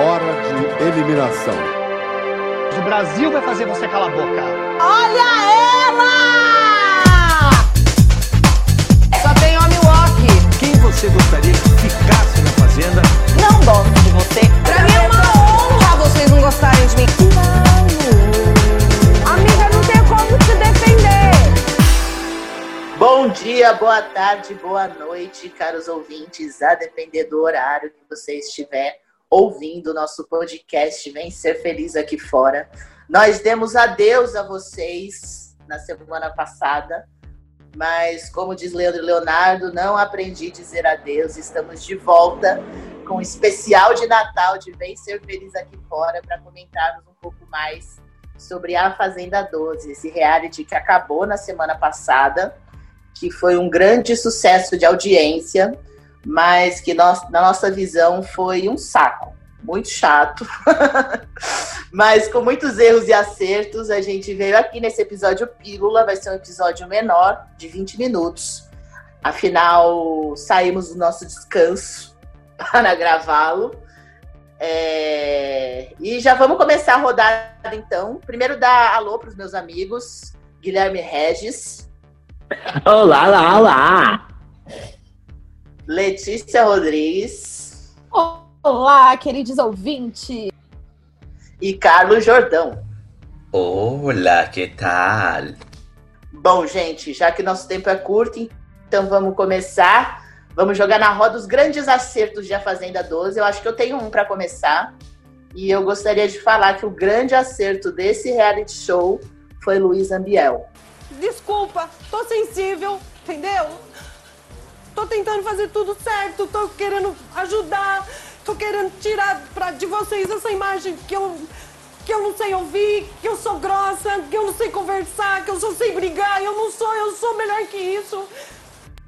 Hora de eliminação. O Brasil vai fazer você calar a boca. Olha ela! Só tem homem walk. Quem você gostaria que ficasse na fazenda? Não gosto de você. Pra mim é uma honra vocês não gostarem de mim. Amiga, não tem como te defender. Bom dia, boa tarde, boa noite, caros ouvintes, a depender do horário que você estiver ouvindo nosso podcast Vem Ser Feliz Aqui Fora. Nós demos adeus a vocês na semana passada, mas como diz Leandro Leonardo, não aprendi a dizer adeus. Estamos de volta com um especial de Natal de Vem Ser Feliz Aqui Fora para comentarmos um pouco mais sobre a Fazenda 12, esse reality que acabou na semana passada, que foi um grande sucesso de audiência mas que nós, na nossa visão foi um saco, muito chato. mas com muitos erros e acertos, a gente veio aqui nesse episódio Pílula, vai ser um episódio menor, de 20 minutos. Afinal, saímos do nosso descanso para gravá-lo. É... E já vamos começar a rodada, então. Primeiro dar alô para os meus amigos, Guilherme Regis. Olá, olá, olá! Letícia Rodrigues. Olá, queridos ouvintes. E Carlos Jordão. Olá, que tal? Bom, gente, já que nosso tempo é curto, então vamos começar. Vamos jogar na roda os grandes acertos de A Fazenda 12. Eu acho que eu tenho um para começar. E eu gostaria de falar que o grande acerto desse reality show foi Luiz Ambiel. Desculpa, tô sensível, entendeu? Tô tentando fazer tudo certo, tô querendo ajudar, tô querendo tirar pra, de vocês essa imagem que eu, que eu não sei ouvir, que eu sou grossa, que eu não sei conversar, que eu só sei brigar. Eu não sou, eu sou melhor que isso.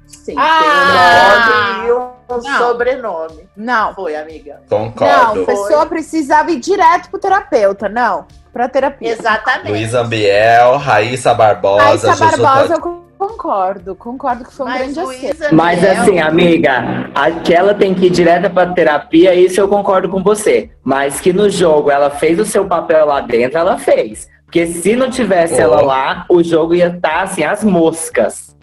Sim, ah, tem um nome e um não. sobrenome. Não. Foi, amiga. Concordo. Não, a pessoa precisava ir direto pro terapeuta, não. Pra terapia. Exatamente. Luísa Ambiel, Raíssa Barbosa, Raíssa Barbosa, Tati- eu concordo. Concordo que foi um Mas grande Luísa acerto. Mas assim, amiga, aquela tem que ir direto pra terapia, isso eu concordo com você. Mas que no jogo ela fez o seu papel lá dentro, ela fez. Porque se não tivesse Oh. ela lá, o jogo ia estar assim, as moscas.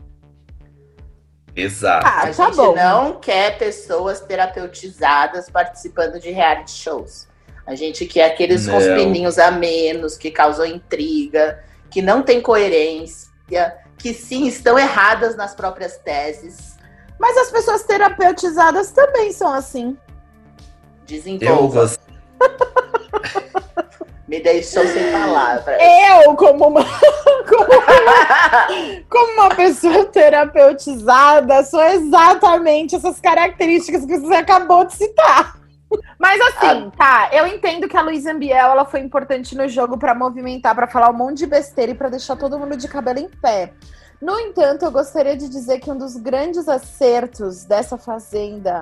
Exato. Ah, A tá gente bom. não quer pessoas terapeutizadas participando de reality shows. A gente quer aqueles com os Não. pininhos a menos, que causam intriga, que não tem coerência, que sim estão erradas nas próprias teses. Mas as pessoas terapeutizadas também são assim. Eu Desenvolva. gosto. Me deixou sem palavras. Eu, como uma, como, uma- como uma pessoa terapeutizada, sou exatamente essas características que você acabou de citar. Mas assim, tá, eu entendo que a Luísa Ambiel ela foi importante no jogo pra movimentar, pra falar um monte de besteira e pra deixar todo mundo de cabelo em pé. No entanto, eu gostaria de dizer que um dos grandes acertos dessa fazenda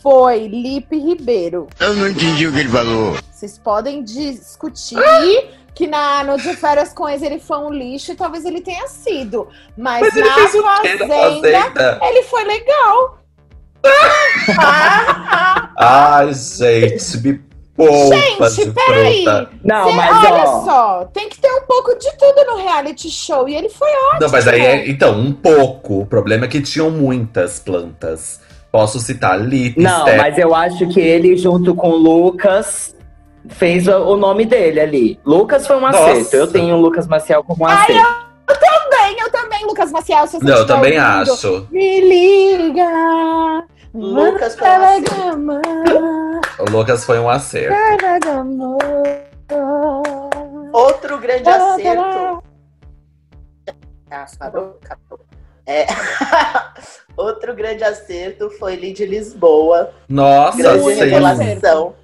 foi Lipe Ribeiro. Eu não entendi o que ele falou. Vocês podem discutir que na, no de férias com ex ele foi um lixo e talvez ele tenha sido. Mas, Mas na fazenda, Fazenda? ele foi legal. Ai, gente, me poupa, Gente, peraí. Não, Cê- mas olha ó. só, tem que ter um pouco de tudo no reality show. E ele foi ótimo. Não, mas aí é. Então, um pouco. O problema é que tinham muitas plantas. Posso citar Lipe, Não, Steph, mas eu acho que ele, junto com o Lucas, fez o nome dele ali. Lucas foi um Nossa. acerto. Eu tenho o Lucas Maciel como um Ai, acerto. Também, eu também, Lucas Maciel. Se você Não, eu também ouvindo, acho. Me liga. Lucas foi um Telegrama, O Lucas foi um acerto. Outro grande acerto. Ah. É. Outro grande acerto foi Lid Lisboa. Nossa, Grande sim. revelação.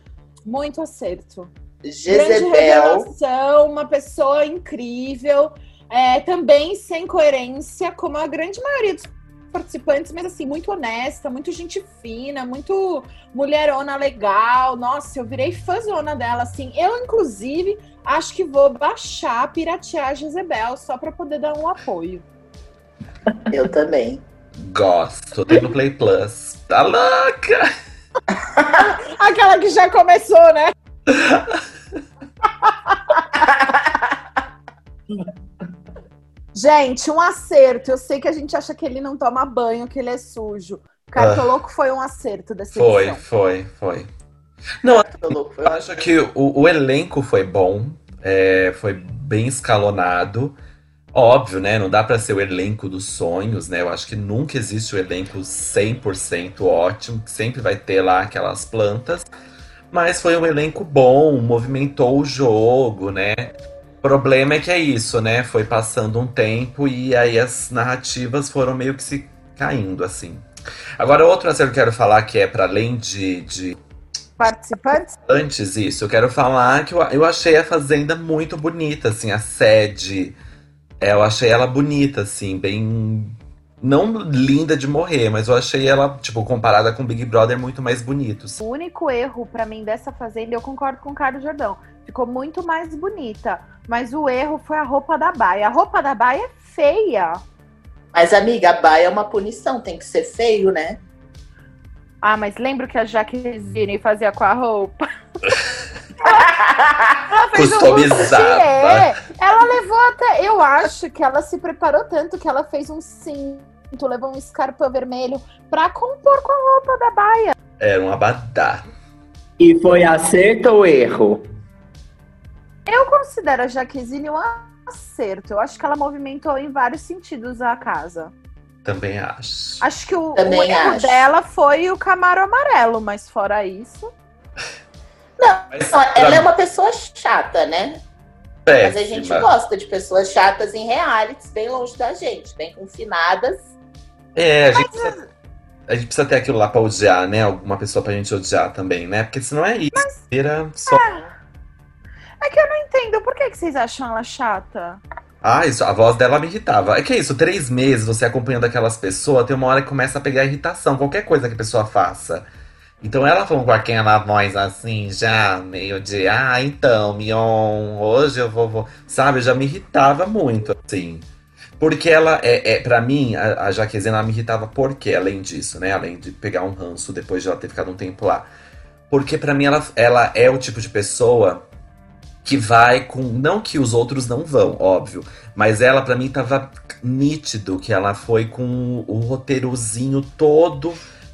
Muito acerto. Grande Jezebel. revelação, uma pessoa incrível, é, também sem coerência, como a grande maioria dos participantes, mas assim, muito honesta, muito gente fina, muito mulherona legal. Nossa, eu virei fãzona dela, assim. Eu, inclusive, acho que vou baixar, piratear a Jezebel só pra poder dar um apoio. Eu também. Gosto. Tem no Play Plus. Tá louca? Aquela que já começou, né? gente, um acerto. Eu sei que a gente acha que ele não toma banho, que ele é sujo. Cartoloco foi um acerto dessa Foi, edição. foi, foi. Não, foi eu acho que o, o elenco foi bom, é, foi bem escalonado. Óbvio, né? Não dá pra ser o elenco dos sonhos, né? Eu acho que nunca existe o elenco 100% ótimo, que sempre vai ter lá aquelas plantas. Mas foi um elenco bom, movimentou o jogo, né? O problema é que é isso, né? Foi passando um tempo e aí as narrativas foram meio que se caindo, assim. Agora, outro acerto que eu quero falar, que é para além de, de Participantes? Antes isso, eu quero falar que eu, eu achei a Fazenda muito bonita, assim, a sede. é, Eu achei ela bonita, assim, bem. Não linda de morrer, mas eu achei ela, tipo, comparada com Big Brother, muito mais bonito. assim. O único erro pra mim dessa fazenda, eu concordo com o Carlos Jordão, ficou muito mais bonita. Mas o erro foi a roupa da baia. A roupa da baia é feia. Mas, amiga, a baia é uma punição, tem que ser feio, né? Ah, mas lembra o que a Jaqueline fazia com a roupa? Ela fez um. Ela levou até. Eu acho que ela se preparou tanto que ela fez um cinto, levou um escarpão vermelho pra compor com a roupa da baia. Era um abadá. E foi acerto ou erro? Eu considero a Jaqueline um acerto. Eu acho que ela movimentou em vários sentidos a casa. Também acho. Acho que o, o erro acho. dela foi o camaro amarelo, mas fora isso. Mas, Não, ela pra é uma pessoa chata, né? Mas a gente péssima. gosta de pessoas chatas em realities, bem longe da gente, bem confinadas. É, a gente, precisa, a gente precisa ter aquilo lá pra odiar, né? Alguma pessoa pra gente odiar também, né? Porque senão é isso. Vira só. É que eu não entendo. Por que, que vocês acham ela chata? Ah, isso, a voz dela me irritava. É que é isso, três meses você acompanhando aquelas pessoas, tem uma hora que começa a pegar irritação, qualquer coisa que a pessoa faça. Então ela falando com aquela voz assim, já meio de, ah, então, Mion, hoje eu vou, vou. Sabe, já me irritava muito, assim. Porque ela, é, é para mim, a, a ela me irritava por quê? Além disso, né? Além de pegar um ranço depois de ela ter ficado um tempo lá. Porque pra mim ela, ela é o tipo de pessoa que vai com. Não que os outros não vão, óbvio. Mas ela, pra mim, tava nítido que ela foi com o roteirozinho todo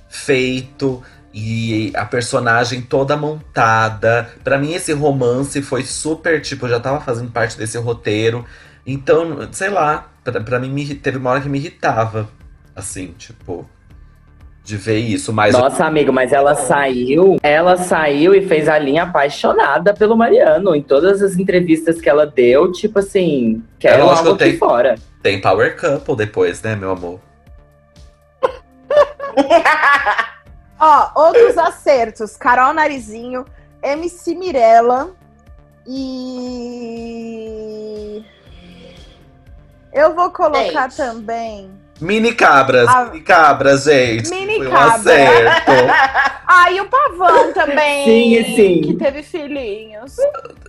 feito e a personagem toda montada. Pra mim, esse romance foi super, tipo, eu já tava fazendo parte desse roteiro. Então, sei lá, pra, pra mim me teve uma hora que me irritava. Assim, tipo. De ver isso, mas. Nossa, amigo, mas ela saiu, ela saiu e fez a linha apaixonada pelo Mariano. Em todas as entrevistas que ela deu, tipo assim, quero lógico algo que aqui tem- fora. Tem Power Couple depois, né, meu amor? Ó, outros acertos. Carol Narizinho, MC Mirella e. Eu vou colocar Gente. também. Mini cabras, A- mini cabras, gente. Mini Foi um cabra. acerto. Ah, e o Pavão também. Sim, sim. Que teve filhinhos.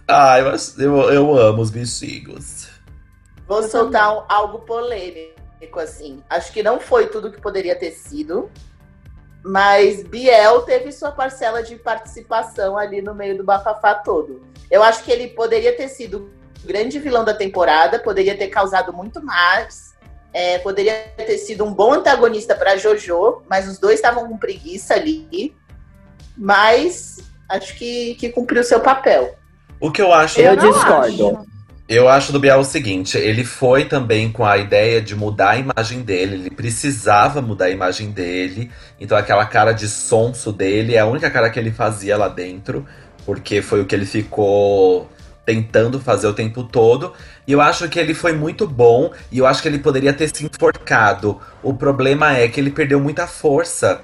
Ai, eu, acho- eu, eu amo os bichinhos. Vou soltar um- algo polêmico, assim. Acho que não foi tudo que poderia ter sido. Mas Biel teve sua parcela de participação ali no meio do bafafá todo. Eu acho que ele poderia ter sido o grande vilão da temporada, poderia ter causado muito mais. é, poderia ter sido um bom antagonista para Jojo, mas os dois estavam com preguiça ali. Mas acho que, que cumpriu seu papel. O que eu acho. Eu não discordo. acho. Eu acho do Biel o seguinte, ele foi também com a ideia de mudar a imagem dele, ele precisava mudar a imagem dele, então aquela cara de sonso dele é a única cara que ele fazia lá dentro, porque foi o que ele ficou tentando fazer o tempo todo, e eu acho que ele foi muito bom, e eu acho que ele poderia ter se enforcado. O problema é que ele perdeu muita força.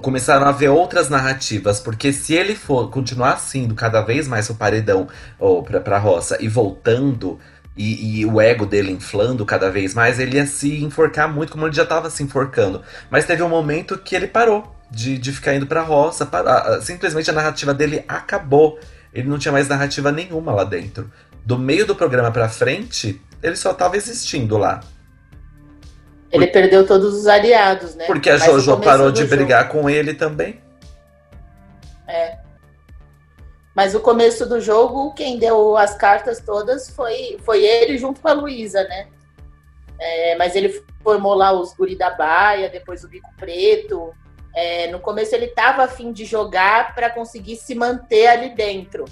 Começaram a haver outras narrativas, porque se ele for continuar sendo cada vez mais o paredão ou pra, pra roça e voltando e, e o ego dele inflando cada vez mais, ele ia se enforcar muito, como ele já tava se enforcando. Mas teve um momento que ele parou de, de ficar indo pra roça, para- simplesmente a narrativa dele acabou. Ele não tinha mais narrativa nenhuma lá dentro. Do meio do programa pra frente, ele só tava existindo lá. Ele perdeu todos os aliados, né? Porque a Mas Jojo parou de jogo- brigar com ele também. É. Mas o começo do jogo, quem deu as cartas todas foi, foi ele junto com a Luísa, né? É, mas ele formou lá os guri da baia, depois o bico preto. É, no começo ele tava afim de jogar para conseguir se manter ali dentro.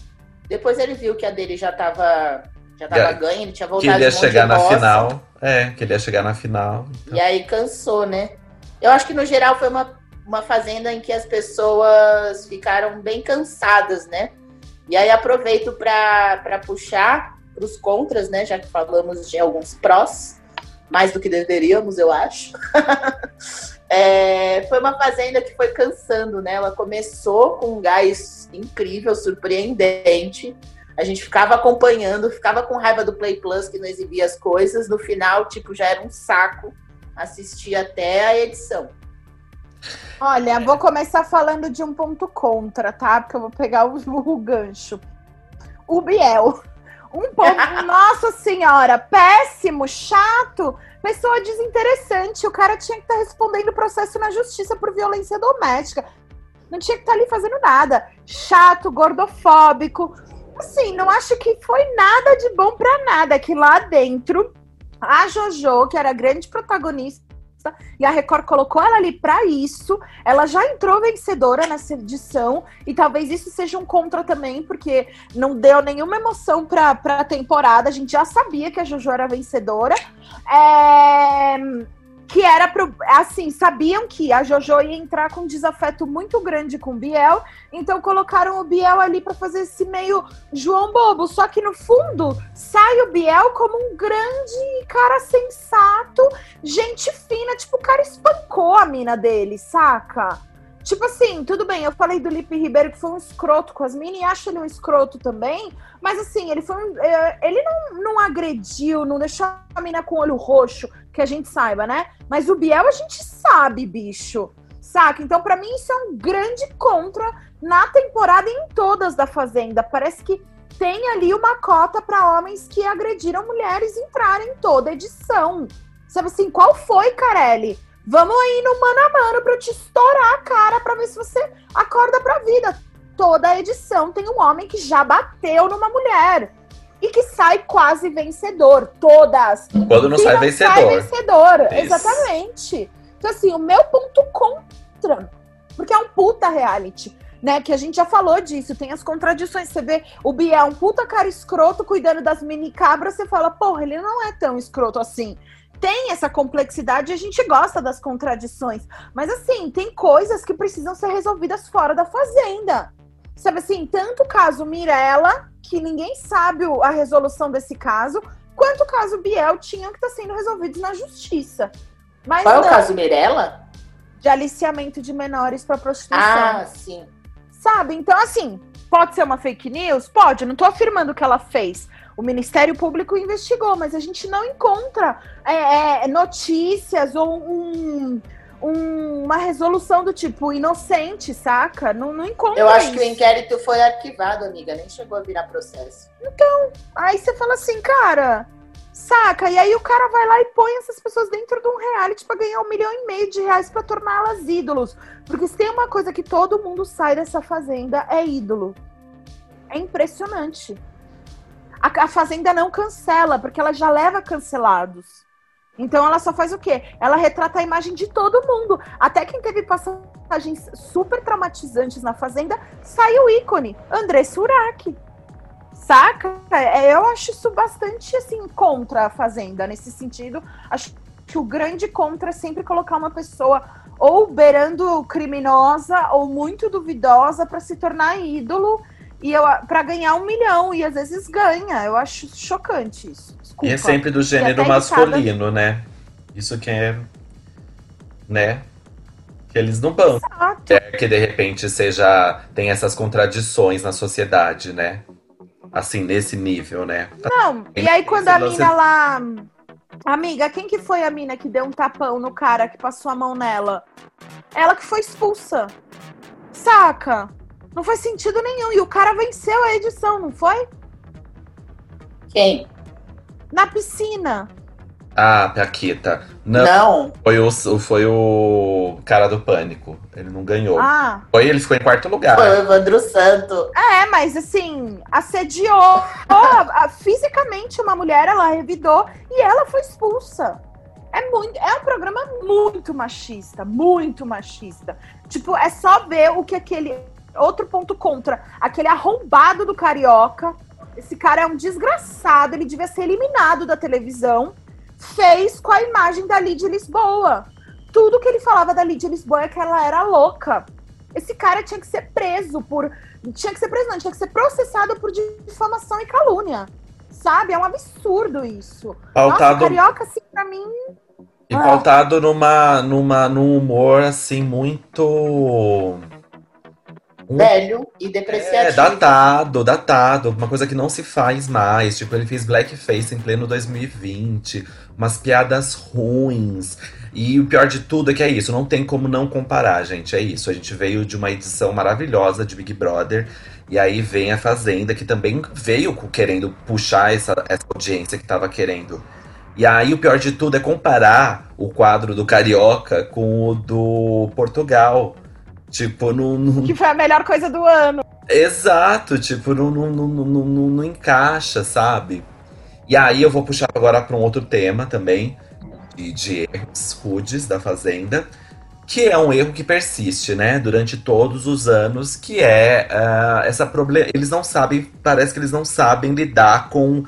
Depois ele viu que a dele já tava, já tava Já- ganha, ele tinha voltado ele ia de um monte chegar na bosta. final. É, que ele ia chegar na final. E aí cansou, né? Eu acho que no geral foi uma, uma fazenda em que as pessoas ficaram bem cansadas, né? E aí aproveito para puxar para os contras, né? Já que falamos de alguns prós, mais do que deveríamos, eu acho. É, foi uma fazenda que foi cansando, né? Ela começou com um gás incrível, surpreendente. A gente ficava acompanhando, ficava com raiva do Play Plus que não exibia as coisas. No final, tipo, já era um saco assistir até a edição. Olha, vou começar falando de um ponto contra, tá? Porque eu vou pegar o, o gancho. O Biel. Um ponto, nossa senhora, péssimo, chato, pessoa desinteressante. O cara tinha que estar respondendo processo na justiça por violência doméstica. Não tinha que estar ali fazendo nada. Chato, gordofóbico. Assim, não acho que foi nada de bom pra nada. Que lá dentro, a Jojo, que era a grande protagonista, e a Record colocou ela ali pra isso. Ela já entrou vencedora nessa edição e talvez isso seja um contra também, porque não deu nenhuma emoção pra, pra temporada. A gente já sabia que a Jojo era vencedora. É, Que era pro. Assim, sabiam que a Jojo ia entrar com um desafeto muito grande com o Biel, então colocaram o Biel ali pra fazer esse meio João Bobo. Só que no fundo sai o Biel como um grande cara sensato, gente fina. Tipo, o cara espancou a mina dele, saca? Tipo assim, tudo bem, eu falei do Lipe Ribeiro que foi um escroto com as minas e acho ele um escroto também, mas assim, ele foi um, eh, ele não, não agrediu, não deixou a mina com o olho roxo, que a gente saiba, né? Mas o Biel a gente sabe, bicho. Saca? Então, pra mim, isso é um grande contra na temporada em todas da Fazenda. Parece que tem ali uma cota pra homens que agrediram mulheres entrarem em toda edição. Sabe assim, qual foi, Carelli? Vamos aí no mano a mano pra eu te estourar a cara pra ver se você acorda pra vida. Toda edição tem um homem que já bateu numa mulher e que sai quase vencedor. Todas. Quando não sai Sai vencedor. vencedor. Isso. Exatamente. Então, assim, o meu ponto contra, porque é um puta reality. Né, que a gente já falou disso, tem as contradições. Você vê o Biel, um puta cara escroto cuidando das mini cabras, você fala, porra, ele não é tão escroto assim tem essa complexidade e a gente gosta das contradições. Mas assim, tem coisas que precisam ser resolvidas fora da fazenda. Sabe assim, tanto o caso Mirella, que ninguém sabe a resolução desse caso, quanto o caso Biel tinham que estar sendo resolvidos na justiça. Mas Qual é o não, caso Mirella? de aliciamento de menores para prostituição. Ah, sim. Sabe? Então, assim, pode ser uma fake news? Pode, não tô afirmando que ela fez. O Ministério Público investigou, mas a gente não encontra é, é, notícias ou um- um- uma resolução do tipo inocente, saca? Não, não encontra. Eu acho que o isso. inquérito foi arquivado, amiga. Nem chegou a virar processo. Aí você fala assim, cara, saca? E aí o cara vai lá e põe essas pessoas dentro de um reality pra ganhar um milhão e meio de reais pra torná-las ídolos. Porque se tem uma coisa que todo mundo sai dessa fazenda, é ídolo. É impressionante. A, a fazenda não cancela, porque ela já leva cancelados. Então ela só faz o quê? Ela retrata a imagem de todo mundo. Até quem teve passagens super traumatizantes na fazenda, saiu ícone. André Surak. Saca? É, Eu acho isso bastante assim contra a Fazenda nesse sentido. Acho que o grande contra é sempre colocar uma pessoa ou beirando criminosa ou muito duvidosa para se tornar ídolo e eu para ganhar um milhão e às vezes ganha. Eu acho chocante isso. Desculpa. E é sempre do gênero irritada. masculino, né? Isso que é. Né? Que eles não bancam. Exato. É que de repente seja. tem essas contradições na sociedade, né? Assim, nesse nível, né? Não, e aí quando a lance- mina lá. Amiga, quem que foi a mina que deu um tapão no cara que passou a mão nela? Ela que foi expulsa. Saca? Não faz sentido nenhum. E o cara venceu a edição, não foi? Quem? Na piscina. Ah, Paquita. Não, Não. Foi, o, foi o cara do pânico. Ele não ganhou. Ah, Foi, ele ficou em quarto lugar. Foi o Evandro Santo. é, mas assim, assediou a- a- fisicamente uma mulher, ela revidou e ela foi expulsa. É, muito, é um programa muito machista, muito machista. Tipo, é só ver o que aquele. Outro ponto contra, aquele arrombado do carioca. Esse cara é um desgraçado, ele devia ser eliminado da televisão. Fez com a imagem da Lídia Lisboa. Tudo que ele falava da Lídia Lisboa é que ela era louca. Esse cara tinha que ser preso por. Tinha que ser preso, não, tinha que ser processado por difamação e calúnia. Sabe? É um absurdo isso. Nossa, Pautado, carioca, assim, pra mim. e pautado numa, numa, num humor assim muito. Um- Velho e É, depreciativo. datado, datado. Uma coisa que não se faz mais. Tipo, ele fez blackface em pleno 2020. Umas piadas ruins. E o pior de tudo é que é isso. Não tem como não comparar, gente. É isso. A gente veio de uma edição maravilhosa de Big Brother. E aí vem a Fazenda, que também veio querendo puxar essa, essa audiência que tava querendo. E aí o pior de tudo é comparar o quadro do Carioca com o do Portugal. Tipo, não, não, Que foi a melhor coisa do ano. Exato, tipo, não, não, não, não, não, não encaixa, sabe? E aí eu vou puxar agora para um outro tema também, de, de erros rudes da Fazenda, que é um erro que persiste, né, durante todos os anos, que é ah, essa problema. Eles não sabem, parece que eles não sabem lidar com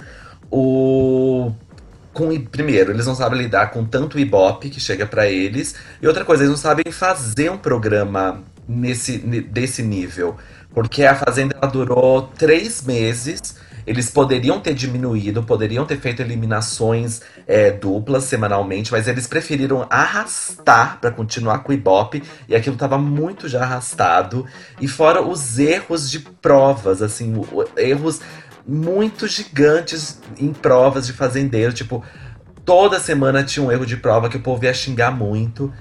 o. Com, primeiro, eles não sabem lidar com tanto ibope que chega para eles, e outra coisa, eles não sabem fazer um programa nesse, ne- desse nível. Porque a Fazenda durou três meses. Eles poderiam ter diminuído, poderiam ter feito eliminações é, duplas semanalmente, mas eles preferiram arrastar para continuar com o Ibope, e aquilo tava muito já arrastado. E fora os erros de provas, assim, erros muito gigantes em provas de fazendeiro, tipo, toda semana tinha um erro de prova que o povo ia xingar muito.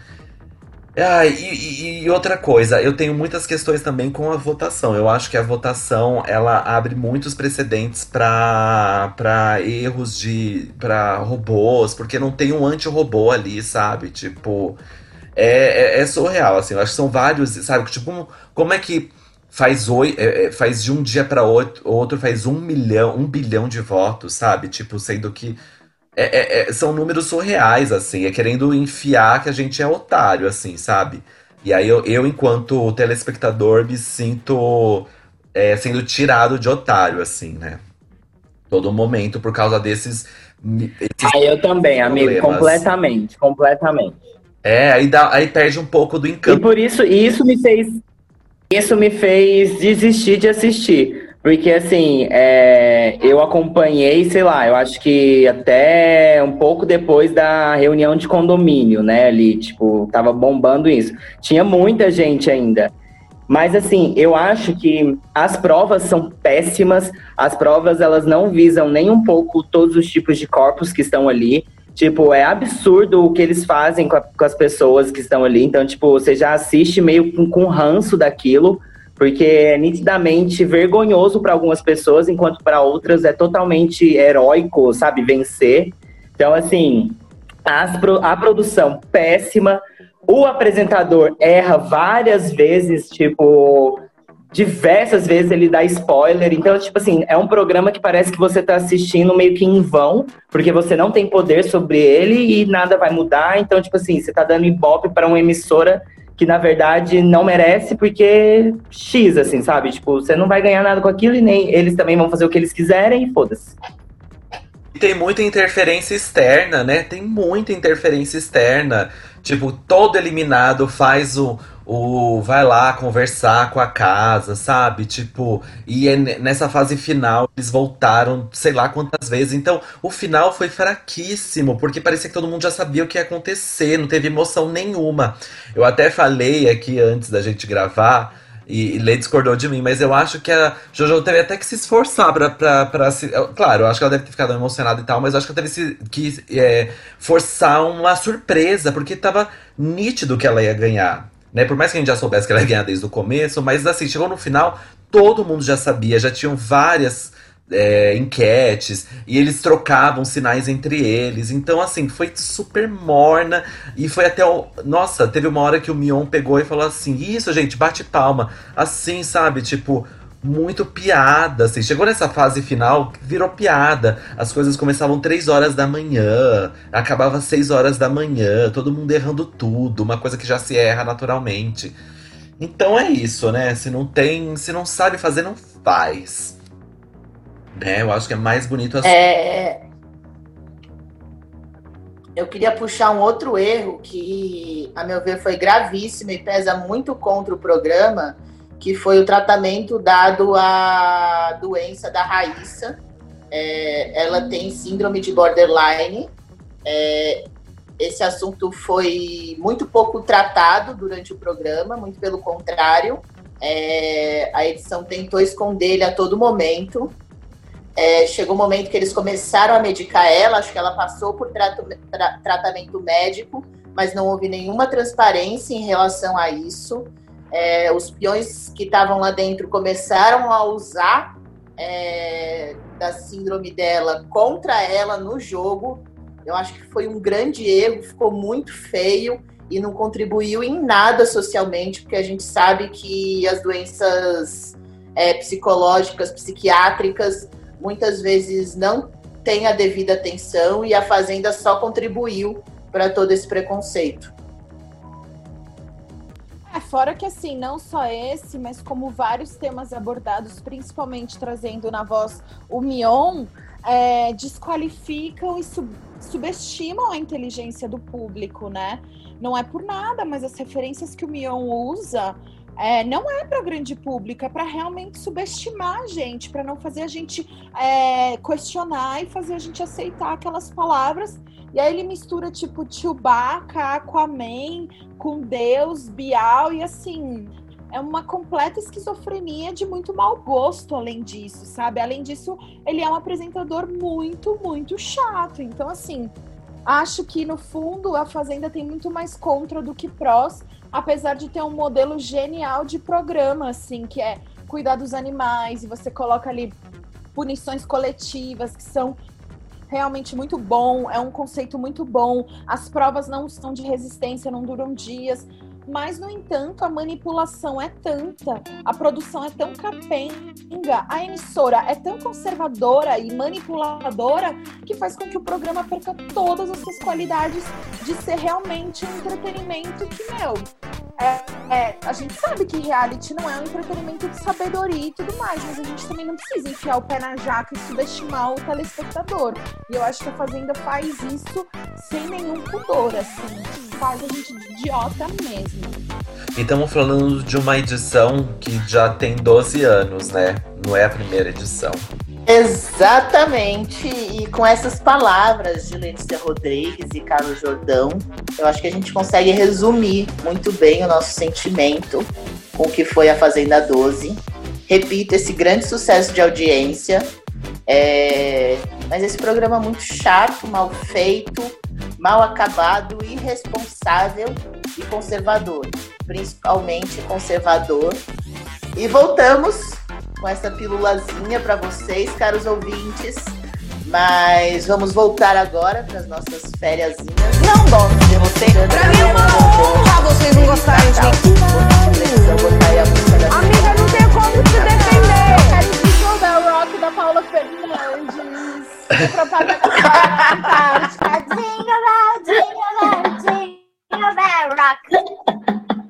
Ah, e, e- outra coisa, eu tenho muitas questões também com a votação. Eu acho que a votação ela abre muitos precedentes para erros de para robôs, porque não tem um anti-robô ali, sabe? Tipo, é, é, é surreal, assim. Eu acho que são vários, sabe? Tipo, como é que faz oi, é, é, faz de um dia para outro, outro faz um milhão, um bilhão de votos, sabe? Tipo, sendo que é- é- é- são números surreais, assim, é querendo enfiar que a gente é otário, assim, sabe? E aí eu, eu enquanto telespectador, me sinto é, sendo tirado de otário, assim, né? Todo momento, por causa desses. esses Ah, eu também, amigo, problemas. completamente, completamente. É, aí, dá, aí perde um pouco do E encanto. por isso, e isso me fez. Isso me fez desistir de assistir. Porque assim, é, eu acompanhei, sei lá, eu acho que até um pouco depois da reunião de condomínio, né? Ali, tipo, tava bombando isso. Tinha muita gente ainda. Mas assim, eu acho que as provas são péssimas. As provas elas não visam nem um pouco todos os tipos de corpos que estão ali. Tipo, é absurdo o que eles fazem com, a- com as pessoas que estão ali. Então, tipo, você já assiste meio com, com ranço daquilo, porque é nitidamente vergonhoso para algumas pessoas, enquanto para outras é totalmente heróico, sabe? Vencer. Então, assim, as a produção péssima. O apresentador erra várias vezes, tipo, diversas vezes ele dá spoiler. Então, tipo assim, é um programa que parece que você tá assistindo meio que em vão, porque você não tem poder sobre ele e nada vai mudar. Então, tipo assim, você tá dando ibope para uma emissora que na verdade não merece, porque X, assim, sabe? Tipo, você não vai ganhar nada com aquilo e nem eles também vão fazer o que eles quiserem e foda-se. Tem muita interferência externa, né? Tem muita interferência externa. Tipo, todo eliminado faz o, o. Vai lá conversar com a casa, sabe? Tipo, e é ne- nessa fase final eles voltaram sei lá quantas vezes. Então, o final foi fraquíssimo, porque parecia que todo mundo já sabia o que ia acontecer, não teve emoção nenhuma. Eu até falei aqui antes da gente gravar. E, Lê discordou de mim, mas eu acho que a Jojo teve até que se esforçar pra se. eu- Claro, eu acho que ela deve ter ficado emocionada e tal, mas eu acho que ela teve se- que é, forçar uma surpresa, porque tava nítido que ela ia ganhar. Né? Por mais que a gente já soubesse que ela ia ganhar desde o começo, mas assim, chegou no final, todo mundo já sabia, já tinham várias é, enquetes e eles trocavam sinais entre eles. Então, assim, foi super morna. E foi até. O... Nossa, teve uma hora que o Mion pegou e falou assim: Isso, gente, bate palma. Assim, sabe? Tipo. Muito piada, assim. Chegou nessa fase final, virou piada. As coisas começavam três horas da manhã, acabava seis horas da manhã, todo mundo errando tudo, uma coisa que já se erra naturalmente. Então é isso, né? Se não tem, se não sabe fazer, não faz. Né? Eu acho que é mais bonito assim. É... Eu queria puxar um outro erro que, a meu ver, foi gravíssimo e pesa muito contra o programa, que foi o tratamento dado à doença da Raíssa. É, ela tem síndrome de borderline. É, esse assunto foi muito pouco tratado durante o programa, muito pelo contrário. É, a edição tentou esconder ele a todo momento. É, chegou um momento que eles começaram a medicar ela, acho que ela passou por trato, tra, tratamento médico, mas não houve nenhuma transparência em relação a isso. É, os peões que estavam lá dentro começaram a usar é, da síndrome dela contra ela no jogo. Eu acho que foi um grande erro, ficou muito feio e não contribuiu em nada socialmente, porque a gente sabe que as doenças é, psicológicas, psiquiátricas, muitas vezes não tem a devida atenção e a Fazenda só contribuiu para todo esse preconceito. É, fora que assim, não só esse, mas como vários temas abordados, principalmente trazendo na voz o Mion, é, desqualificam e sub subestimam a inteligência do público, né? Não é por nada, mas as referências que o Mion usa é, não é para grande público, é para realmente subestimar a gente, para não fazer a gente é, questionar e fazer a gente aceitar aquelas palavras. E aí ele mistura tipo Chewbacca, Aquaman com Deus, Bial e assim. É uma completa esquizofrenia de muito mau gosto, além disso, sabe? Além disso, ele é um apresentador muito, muito chato. Então, assim, acho que no fundo a Fazenda tem muito mais contra do que prós apesar de ter um modelo genial de programa, assim, que é cuidar dos animais, e você coloca ali punições coletivas que são realmente muito bom, é um conceito muito bom. As provas não são de resistência, não duram dias. Mas, no entanto, a manipulação é tanta, a produção é tão capenga, a emissora é tão conservadora e manipuladora que faz com que o programa perca todas as suas qualidades de ser realmente um entretenimento que, meu, é, é, a gente sabe que reality não é um entretenimento de sabedoria e tudo mais, mas a gente também não precisa enfiar o pé na jaca e subestimar o telespectador. E eu acho que a Fazenda faz isso sem nenhum pudor, assim. Faz a gente de idiota mesmo. E estamos falando de uma edição que já tem 12 anos, né? Não é a primeira edição. Exatamente. E com essas palavras de Letícia Rodrigues e Carlos Jordão, eu acho que a gente consegue resumir muito bem o nosso sentimento com o que foi a Fazenda 12. Repito, esse grande sucesso de audiência. É... Mas esse programa muito chato, mal feito, mal acabado, irresponsável e conservador. Principalmente conservador. E voltamos com essa pílulazinha para vocês, caros ouvintes. Mas vamos voltar agora para as nossas férias. Não gosto de você. Para mim é uma honra vocês não gostarem de mim. Amiga, não tem como te defender. É o rock da Paula Fernandes. Propaganda da Antártica. Jingle bell, jingle bell, jingle bell rock.